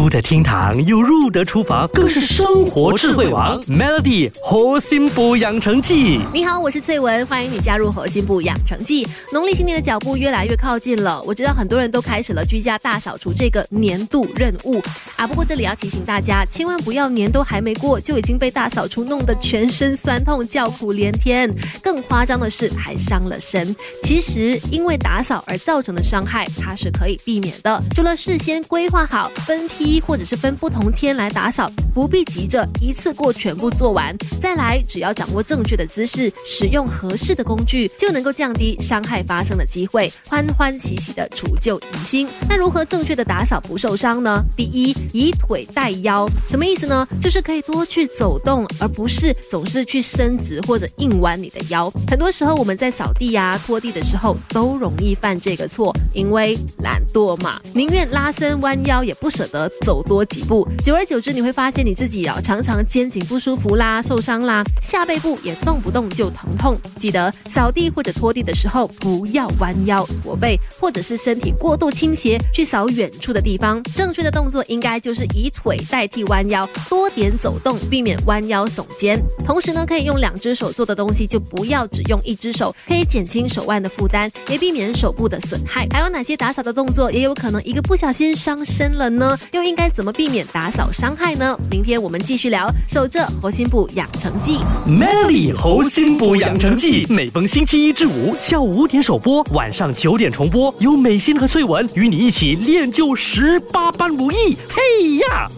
出得厅堂又入得厨房，更是生活智慧王。Melody 核心补养成记，你好，我是翠文，欢迎你加入核心部养成记。农历新年的脚步越来越靠近了，我知道很多人都开始了居家大扫除这个年度任务啊。不过这里要提醒大家，千万不要年都还没过就已经被大扫除弄得全身酸痛、叫苦连天。更夸张的是，还伤了身。其实因为打扫而造成的伤害，它是可以避免的。除了事先规划好分批一或者是分不同天来打扫，不必急着一次过全部做完。再来，只要掌握正确的姿势，使用合适的工具，就能够降低伤害发生的机会，欢欢喜喜的除旧迎新。那如何正确的打扫不受伤呢？第一，以腿带腰，什么意思呢？就是可以多去走动，而不是总是去伸直或者硬弯你的腰。很多时候我们在扫地呀、拖地的时候，都容易犯这个错，因为懒惰嘛，宁愿拉伸弯腰，也不舍得走多几步。久而久之，你会发现你自己啊，常常肩颈不舒服啦、受伤啦，下背部也动不动就疼痛。记得扫地或者拖地的时候，不要弯腰驼背，或者是身体过度倾斜去扫远处的地方。正确的动作应该就是以腿代替弯腰，多点走动，避免弯腰耸肩。同时呢，可以用两只手做的东西，就不要只用一只手，可以减轻手腕的负担，也避免手部的损害。还有哪些打扫的动作也有可能一个不小心伤身了呢？又应该怎么避免打扫伤害呢？明天我们继续聊，守着猴心部养成记。Melly 猴心补养成记，每逢星期一至五下午五点首播，晚上九点重播，由美心和翠文与你一起练就十八般武艺。嘿呀！